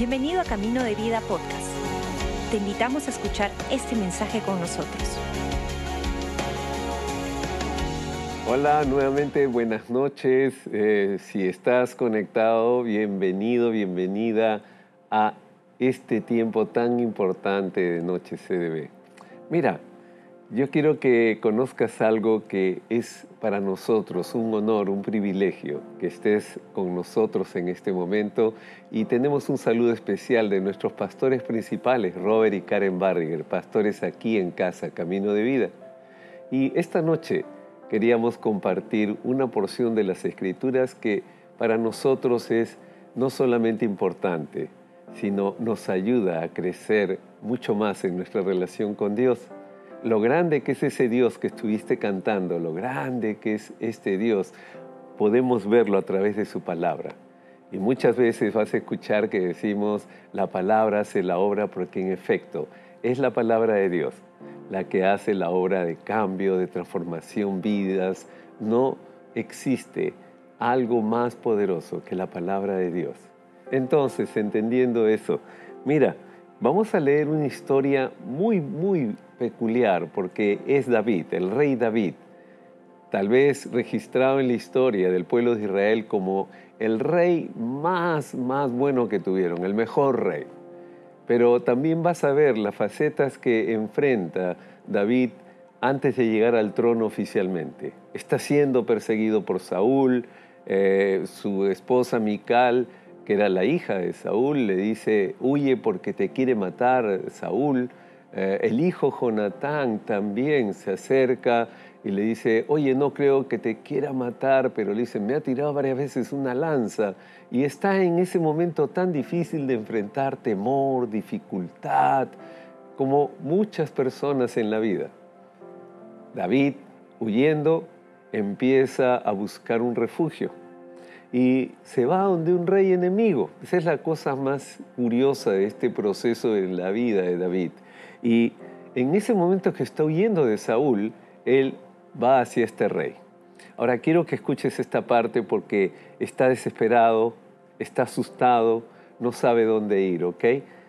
Bienvenido a Camino de Vida Podcast. Te invitamos a escuchar este mensaje con nosotros. Hola, nuevamente buenas noches. Eh, si estás conectado, bienvenido, bienvenida a este tiempo tan importante de Noche CDB. Mira, yo quiero que conozcas algo que es para nosotros un honor, un privilegio que estés con nosotros en este momento y tenemos un saludo especial de nuestros pastores principales, Robert y Karen Barriger, pastores aquí en casa, Camino de Vida. Y esta noche queríamos compartir una porción de las escrituras que para nosotros es no solamente importante, sino nos ayuda a crecer mucho más en nuestra relación con Dios lo grande que es ese Dios que estuviste cantando, lo grande que es este Dios, podemos verlo a través de su palabra. Y muchas veces vas a escuchar que decimos, la palabra hace la obra porque en efecto es la palabra de Dios la que hace la obra de cambio, de transformación, vidas. No existe algo más poderoso que la palabra de Dios. Entonces, entendiendo eso, mira, vamos a leer una historia muy, muy peculiar porque es David, el rey David, tal vez registrado en la historia del pueblo de Israel como el rey más, más bueno que tuvieron, el mejor rey. Pero también vas a ver las facetas que enfrenta David antes de llegar al trono oficialmente. Está siendo perseguido por Saúl, eh, su esposa Mical, que era la hija de Saúl, le dice, huye porque te quiere matar Saúl. Eh, el hijo Jonatán también se acerca y le dice, oye, no creo que te quiera matar, pero le dice, me ha tirado varias veces una lanza y está en ese momento tan difícil de enfrentar temor, dificultad, como muchas personas en la vida. David, huyendo, empieza a buscar un refugio y se va donde un rey enemigo. Esa es la cosa más curiosa de este proceso en la vida de David. Y en ese momento que está huyendo de Saúl, él va hacia este rey. Ahora quiero que escuches esta parte porque está desesperado, está asustado, no sabe dónde ir, ¿ok?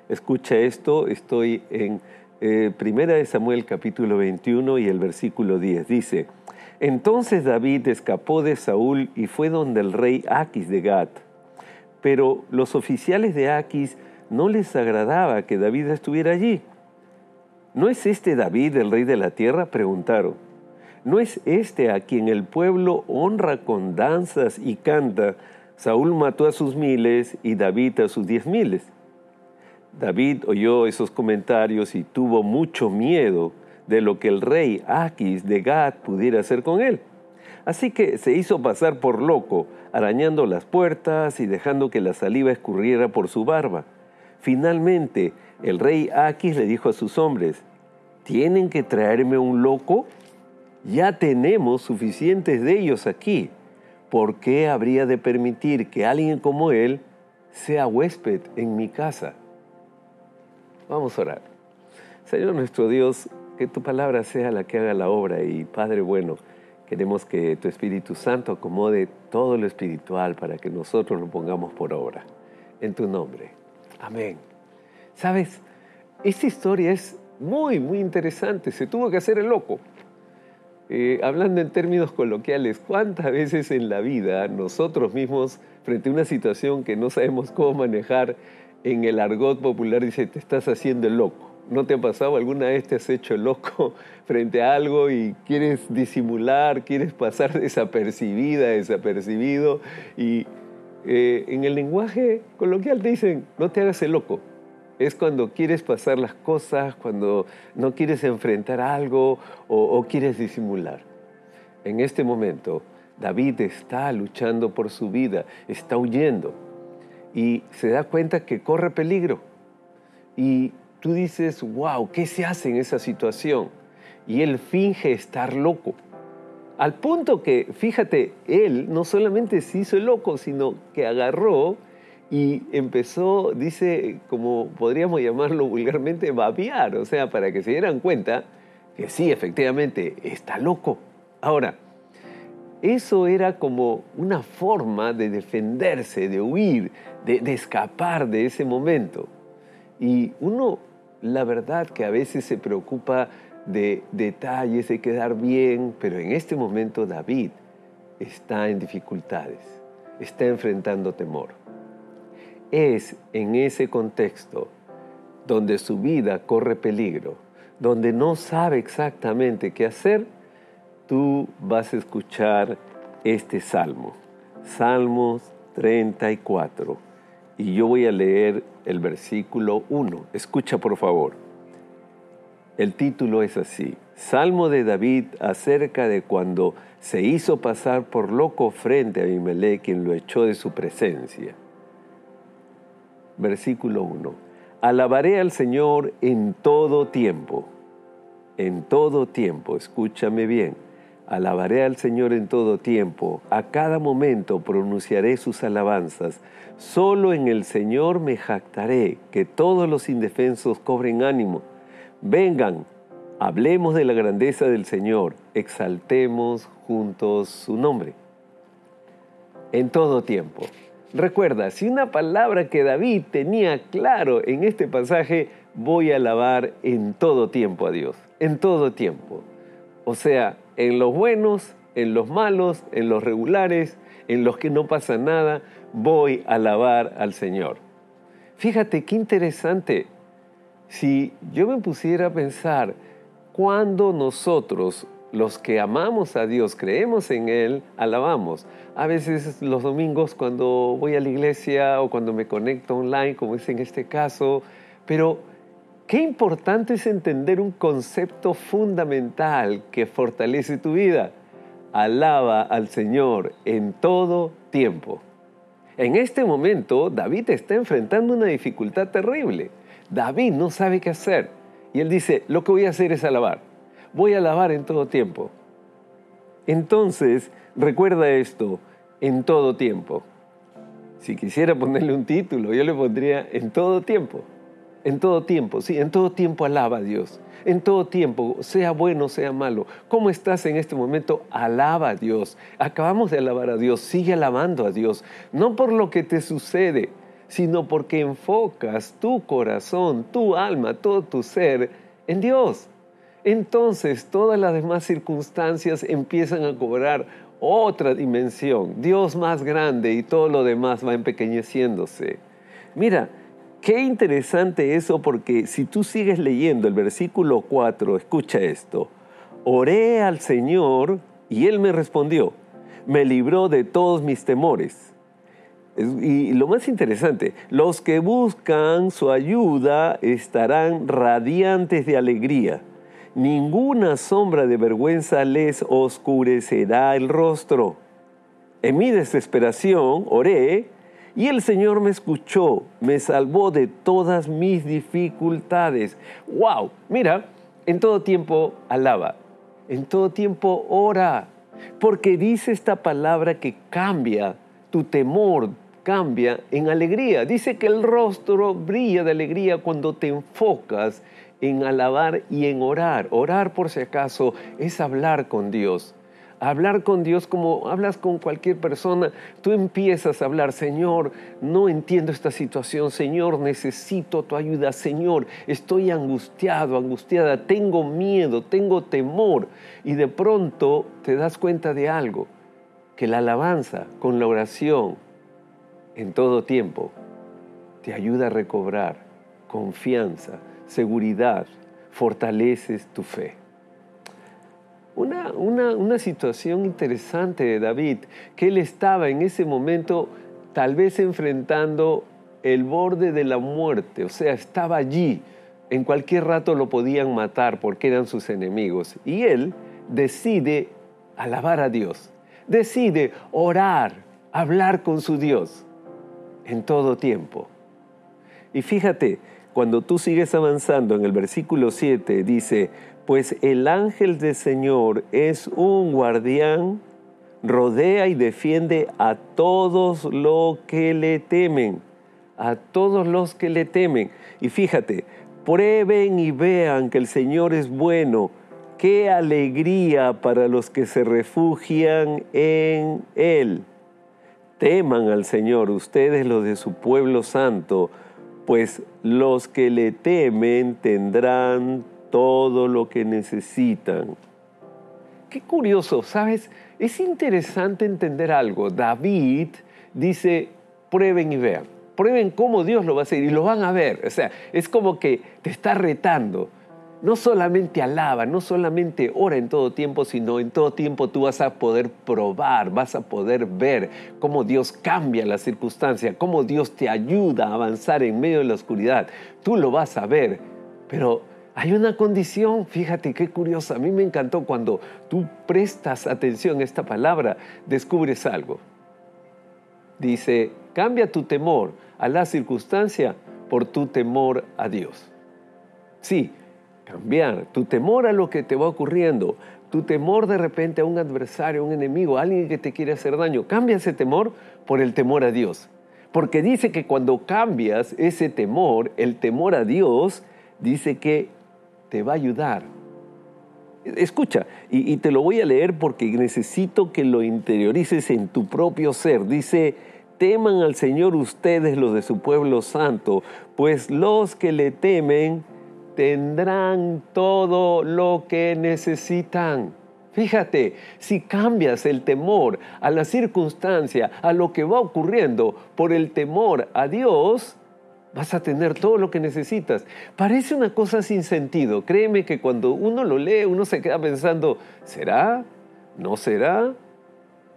Escucha esto, estoy en eh, Primera de Samuel capítulo 21 y el versículo 10. Dice, entonces David escapó de Saúl y fue donde el rey Aquis de Gat. Pero los oficiales de Aquis no les agradaba que David estuviera allí ¿No es este David el rey de la tierra? preguntaron. ¿No es este a quien el pueblo honra con danzas y canta? Saúl mató a sus miles y David a sus diez miles. David oyó esos comentarios y tuvo mucho miedo de lo que el rey Aquis de Gad pudiera hacer con él. Así que se hizo pasar por loco, arañando las puertas y dejando que la saliva escurriera por su barba. Finalmente, el rey Aquis le dijo a sus hombres, ¿tienen que traerme un loco? Ya tenemos suficientes de ellos aquí. ¿Por qué habría de permitir que alguien como él sea huésped en mi casa? Vamos a orar. Señor nuestro Dios, que tu palabra sea la que haga la obra y Padre bueno, queremos que tu Espíritu Santo acomode todo lo espiritual para que nosotros lo pongamos por obra. En tu nombre. Amén. Sabes, esta historia es muy, muy interesante. Se tuvo que hacer el loco. Eh, hablando en términos coloquiales, ¿cuántas veces en la vida nosotros mismos, frente a una situación que no sabemos cómo manejar, en el argot popular dice, te estás haciendo el loco? ¿No te ha pasado alguna vez te has hecho loco frente a algo y quieres disimular, quieres pasar desapercibida, desapercibido? Y eh, en el lenguaje coloquial te dicen, no te hagas el loco es cuando quieres pasar las cosas, cuando no quieres enfrentar algo o, quieres disimular. En este momento, David está luchando por su vida, está huyendo y se da cuenta que corre peligro. Y tú dices, wow, ¿qué se hace en esa situación? Y él finge estar loco. Al punto que, fíjate, él no solamente se hizo loco, sino que agarró y empezó, dice, como podríamos llamarlo vulgarmente, babiar, o sea, para que se dieran cuenta que sí, efectivamente, está loco. Ahora, eso era como una forma de defenderse, de huir, de, de escapar de ese momento. Y uno, la verdad que a veces se preocupa de detalles, de quedar bien, pero en este momento David está en dificultades, está enfrentando temor. Es en ese contexto donde su vida corre peligro, donde no sabe exactamente qué hacer, tú vas a escuchar este salmo, Salmos 34. Y yo voy a leer el versículo 1. Escucha por favor. El título es así, Salmo de David acerca de cuando se hizo pasar por loco frente a Abimelech quien lo echó de su presencia. Versículo 1. Alabaré al Señor en todo tiempo. En todo tiempo, escúchame bien. Alabaré al Señor en todo tiempo. A cada momento pronunciaré sus alabanzas. Solo en el Señor me jactaré, que todos los indefensos cobren ánimo Vengan, hablemos de la grandeza del Señor, exaltemos juntos su nombre. En todo tiempo. Recuerda, si una palabra que David tenía claro en este pasaje, voy a alabar en todo tiempo a Dios, en todo tiempo. O sea, en los buenos, en los malos, en los regulares, en los que no pasa nada, voy a alabar al Señor. Fíjate qué interesante si yo me pusiera a pensar, cuando nosotros, los que amamos a Dios, creemos en Él, alabamos. A veces los domingos cuando voy a la iglesia o cuando me conecto online, como es en este caso, pero qué importante es entender un concepto fundamental que fortalece tu vida. Alaba al Señor en todo tiempo. En este momento, David está enfrentando una dificultad terrible David no sabe qué hacer. Y él dice, lo que voy a hacer es alabar. Voy a alabar en todo tiempo. Entonces, recuerda esto, en todo tiempo. Si quisiera ponerle un título, yo le pondría en todo tiempo. En todo tiempo, sí, en todo tiempo alaba a Dios. En todo tiempo, sea bueno, sea malo. ¿Cómo estás en este momento? Alaba a Dios. Acabamos de alabar a Dios, sigue alabando a Dios. No por lo que te sucede, sino porque enfocas tu corazón, tu alma, todo tu ser en Dios. Entonces todas las demás circunstancias empiezan a cobrar otra dimensión, Dios más grande y todo lo demás va empequeñeciéndose. Mira, qué interesante eso porque si tú sigues leyendo el versículo 4, escucha esto, oré al Señor y Él me respondió, me libró de todos mis temores. Y lo más interesante, los que buscan su ayuda estarán radiantes de alegría. Ninguna sombra de vergüenza les oscurecerá el rostro. En mi desesperación oré y el Señor me escuchó, me salvó de todas mis dificultades. ¡Wow! Mira, en todo tiempo alaba, en todo tiempo ora, porque dice esta palabra que cambia tu temor, cambia en alegría. Dice que el rostro brilla de alegría cuando te enfocas en alabar y en orar. Orar, por si acaso, es hablar con Dios. Hablar con Dios como hablas con cualquier persona, tú empiezas a hablar, Señor, no entiendo esta situación, Señor, necesito tu ayuda, Señor, estoy angustiado, angustiada, tengo miedo, tengo temor. Y de pronto te das cuenta de algo, que la alabanza con la oración, en todo tiempo te ayuda a recobrar confianza, seguridad, fortaleces tu fe. Una, una, situación interesante de David, que él estaba en ese momento tal vez enfrentando el borde de la muerte, o sea, estaba allí, en cualquier rato lo podían matar porque eran sus enemigos. Y él decide alabar a Dios, decide orar, hablar con su Dios en todo tiempo. Y fíjate, cuando tú sigues avanzando en el versículo 7, dice, pues el ángel del Señor es un guardián, rodea y defiende a todos los que le temen, a todos los que le temen. Y fíjate, prueben y vean que el Señor es bueno, qué alegría para los que se refugian en Él. Teman al Señor ustedes los de su pueblo santo, pues los que le temen tendrán todo lo que necesitan. Qué curioso, ¿sabes? Es interesante entender algo. David dice, prueben y vean. Prueben cómo Dios lo va a hacer y lo van a ver. O sea, es como que te está retando. No solamente alaba, no solamente ora en todo tiempo, sino en todo tiempo tú vas a poder probar, vas a poder ver cómo Dios cambia la circunstancia, cómo Dios te ayuda a avanzar en medio de la oscuridad. Tú lo vas a ver, pero hay una condición, fíjate qué curiosa, a mí me encantó cuando tú prestas atención a esta palabra, descubres algo. Dice, cambia tu temor a la circunstancia por tu temor a Dios. Sí, cambiar tu temor a lo que te va ocurriendo, tu temor de repente a un adversario, a un enemigo, a alguien que te quiere hacer daño, cambia ese temor por el temor a Dios. Porque dice que cuando cambias ese temor, el temor a Dios, dice que te va a ayudar. Escucha, y, y, te lo voy a leer porque necesito que lo interiorices en tu propio ser. Dice, teman al Señor ustedes los de su pueblo santo, pues los que le temen tendrán todo lo que necesitan. Fíjate, si cambias el temor a la circunstancia, a lo que va ocurriendo por el temor a Dios, vas a tener todo lo que necesitas. Parece una cosa sin sentido. Créeme que cuando uno lo lee, uno se queda pensando, ¿será? ¿No será?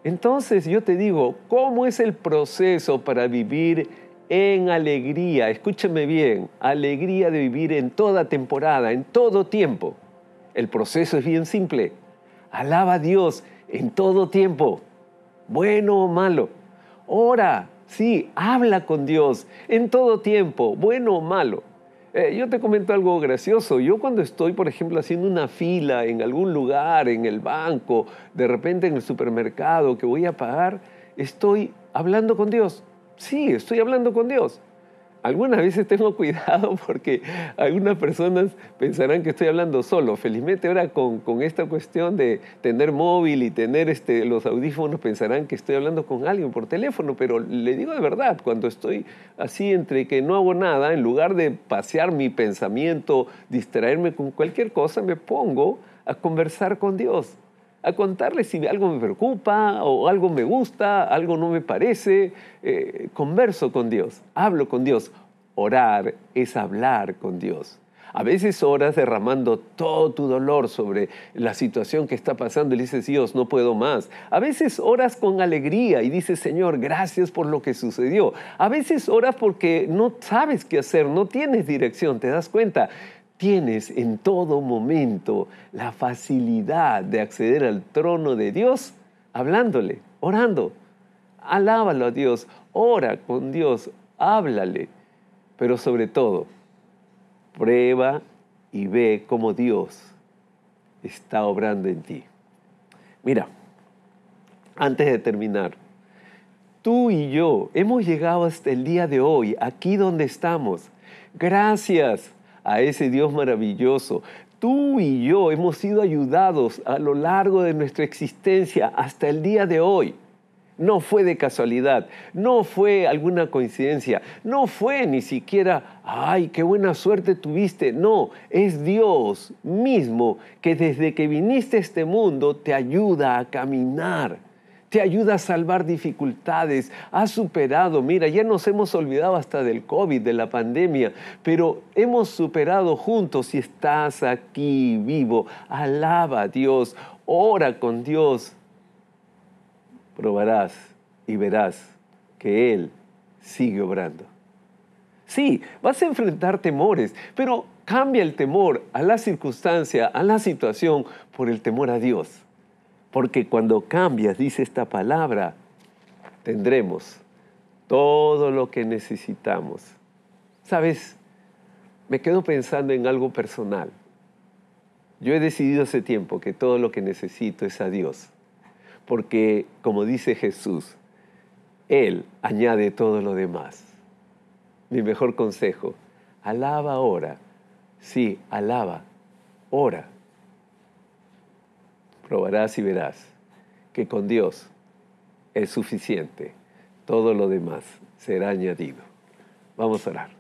Entonces yo te digo, ¿cómo es el proceso para vivir en alegría? Escúchame bien, alegría de vivir en toda temporada, en todo tiempo. El proceso es bien simple. Alaba a Dios en todo tiempo, bueno o malo. Ora, Sí, habla con Dios en todo tiempo, bueno o malo. Eh, yo te comento algo gracioso. Yo cuando estoy, por ejemplo, haciendo una fila en algún lugar, en el banco, de repente en el supermercado que voy a pagar, estoy hablando con Dios. Sí, estoy hablando con Dios. Algunas veces tengo cuidado porque algunas personas pensarán que estoy hablando solo. Felizmente ahora con, esta cuestión de tener móvil y tener este, los audífonos pensarán que estoy hablando con alguien por teléfono, pero le digo de verdad, cuando estoy así entre que no hago nada, en lugar de pasear mi pensamiento, distraerme con cualquier cosa, me pongo a conversar con Dios a contarle si algo me preocupa o algo me gusta, algo no me parece. Eh, converso con Dios, hablo con Dios. Orar es hablar con Dios. A veces oras derramando todo tu dolor sobre la situación que está pasando y dices, Dios, no puedo más. A veces oras con alegría y dices, Señor, gracias por lo que sucedió. A veces oras porque no sabes qué hacer, no tienes dirección, te das cuenta tienes en todo momento la facilidad de acceder al trono de Dios hablándole, orando. Alábalo a Dios, ora con Dios, háblale, pero sobre todo, prueba y ve cómo Dios está obrando en ti. Mira, antes de terminar, tú y yo hemos llegado hasta el día de hoy, aquí donde estamos. Gracias a ese Dios maravilloso. Tú y yo hemos sido ayudados a lo largo de nuestra existencia hasta el día de hoy. No fue de casualidad, no fue alguna coincidencia, no fue ni siquiera, ay, qué buena suerte tuviste. No, es Dios mismo que desde que viniste a este mundo te ayuda a caminar te ayuda a salvar dificultades, has superado, mira, ya nos hemos olvidado hasta del COVID, de la pandemia, pero hemos superado juntos y estás aquí vivo. Alaba a Dios, ora con Dios. Probarás y verás que Él sigue obrando. Sí, vas a enfrentar temores, pero cambia el temor a la circunstancia, a la situación, por el temor a Dios. Porque cuando cambias, dice esta palabra, tendremos todo lo que necesitamos. Sabes, me quedo pensando en algo personal. Yo he decidido hace tiempo que todo lo que necesito es a Dios. Porque, como dice Jesús, Él añade todo lo demás. Mi mejor consejo, alaba ahora. Sí, alaba, ora probarás y verás que con Dios es suficiente. Todo lo demás será añadido. Vamos a orar.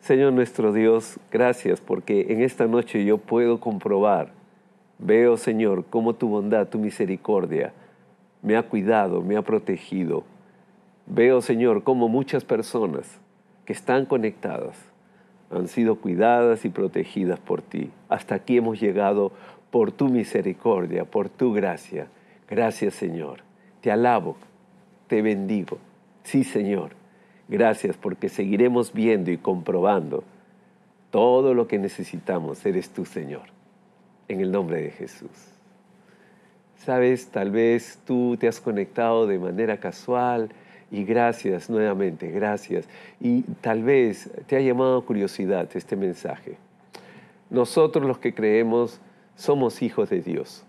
Señor nuestro Dios, gracias porque en esta noche yo puedo comprobar, veo Señor, cómo tu bondad, tu misericordia me ha cuidado, me ha protegido. Veo Señor, cómo muchas personas que están conectadas han sido cuidadas y protegidas por ti. Hasta aquí hemos llegado por tu misericordia, por tu gracia. Gracias Señor. Te alabo, te bendigo. Sí Señor. Gracias porque seguiremos viendo y comprobando todo lo que necesitamos. Eres tú Señor. En el nombre de Jesús. Sabes, tal vez tú te has conectado de manera casual y gracias nuevamente, gracias. Y tal vez te ha llamado curiosidad este mensaje. Nosotros los que creemos somos hijos de Dios.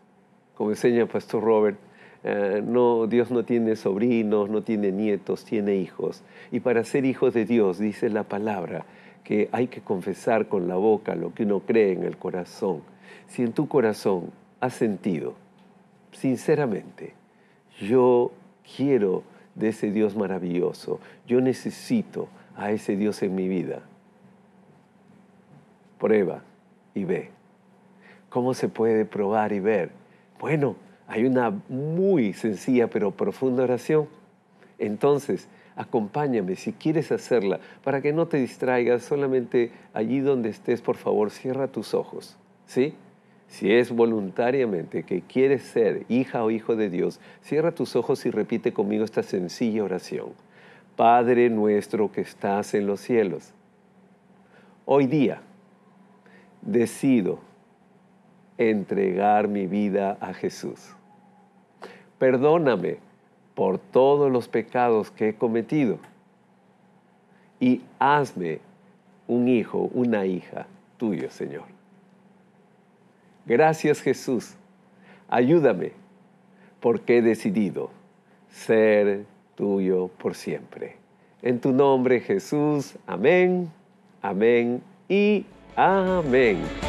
Como enseña el pastor Robert, eh, no, Dios no tiene sobrinos, no tiene nietos, tiene hijos. Y para ser hijos de Dios, dice la palabra, que hay que confesar con la boca lo que uno cree en el corazón. Si en tu corazón has sentido, sinceramente, yo quiero de ese Dios maravilloso, yo necesito a ese Dios en mi vida, prueba y ve. ¿Cómo se puede probar y ver? Bueno, hay una muy sencilla pero profunda oración. Entonces, acompáñame si quieres hacerla, para que no te distraigas, solamente allí donde estés, por favor, cierra tus ojos. ¿Sí? Si es voluntariamente que quieres ser hija o hijo de Dios, cierra tus ojos y repite conmigo esta sencilla oración. Padre nuestro que estás en los cielos, hoy día decido entregar mi vida a Jesús. Perdóname por todos los pecados que he cometido y hazme un hijo, una hija tuyo, Señor. Gracias Jesús. Ayúdame porque he decidido ser tuyo por siempre. En tu nombre Jesús. Amén, amén y amén.